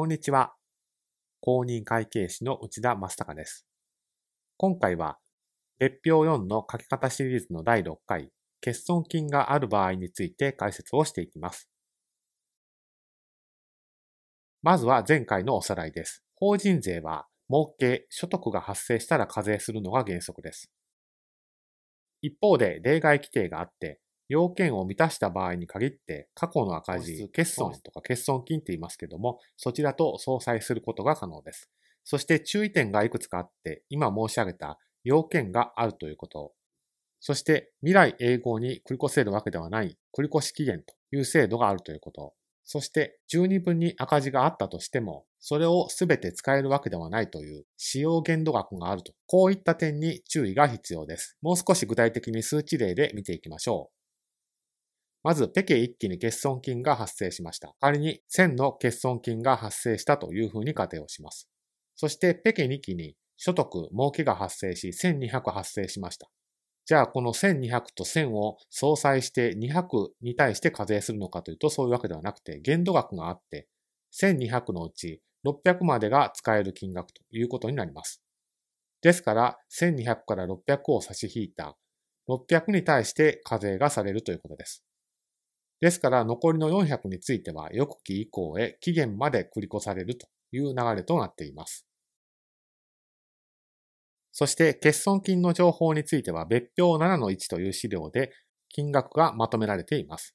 こんにちは。公認会計士の内田正孝です。今回は、別表4の書き方シリーズの第6回、欠損金がある場合について解説をしていきます。まずは前回のおさらいです。法人税は、儲け、所得が発生したら課税するのが原則です。一方で例外規定があって、要件を満たした場合に限って過去の赤字、欠損とか欠損金って言いますけども、そちらと相殺することが可能です。そして注意点がいくつかあって、今申し上げた要件があるということ。そして未来永劫に繰り越せるわけではない繰越期限という制度があるということ。そして十二分に赤字があったとしても、それをすべて使えるわけではないという使用限度額があると。こういった点に注意が必要です。もう少し具体的に数値例で見ていきましょう。まず、ペケ1期に欠損金が発生しました。仮に1000の欠損金が発生したというふうに仮定をします。そして、ペケ2期に所得、儲けが発生し、1200発生しました。じゃあ、この1200と1000を相殺して200に対して課税するのかというと、そういうわけではなくて、限度額があって、1200のうち600までが使える金額ということになります。ですから、1200から600を差し引いた600に対して課税がされるということです。ですから残りの400については翌期以降へ期限まで繰り越されるという流れとなっています。そして欠損金の情報については別表7-1という資料で金額がまとめられています。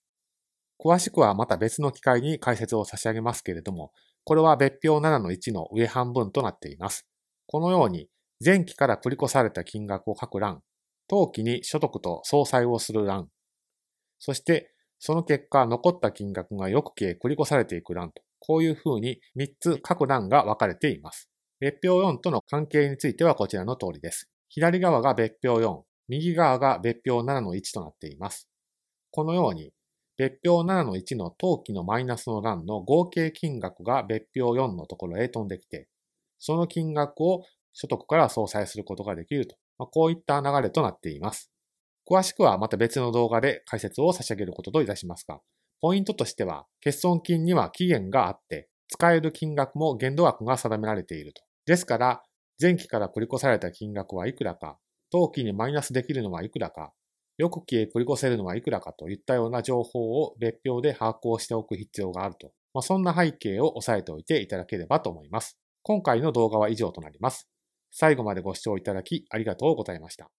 詳しくはまた別の機会に解説を差し上げますけれども、これは別表7-1の上半分となっています。このように前期から繰り越された金額を書く欄、当期に所得と相殺をする欄、そしてその結果、残った金額が翌期へ繰り越されていく欄と、こういう風に3つ各欄が分かれています。別表4との関係についてはこちらの通りです。左側が別表4、右側が別表7の1となっています。このように、別表7の1の当期のマイナスの欄の合計金額が別表4のところへ飛んできて、その金額を所得から相殺することができると、まあ、こういった流れとなっています。詳しくはまた別の動画で解説を差し上げることといたしますが、ポイントとしては、欠損金には期限があって、使える金額も限度額が定められていると。ですから、前期から繰り越された金額はいくらか、当期にマイナスできるのはいくらか、翌期へ繰り越せるのはいくらかといったような情報を別表で把握をしておく必要があると。まあ、そんな背景を押さえておいていただければと思います。今回の動画は以上となります。最後までご視聴いただきありがとうございました。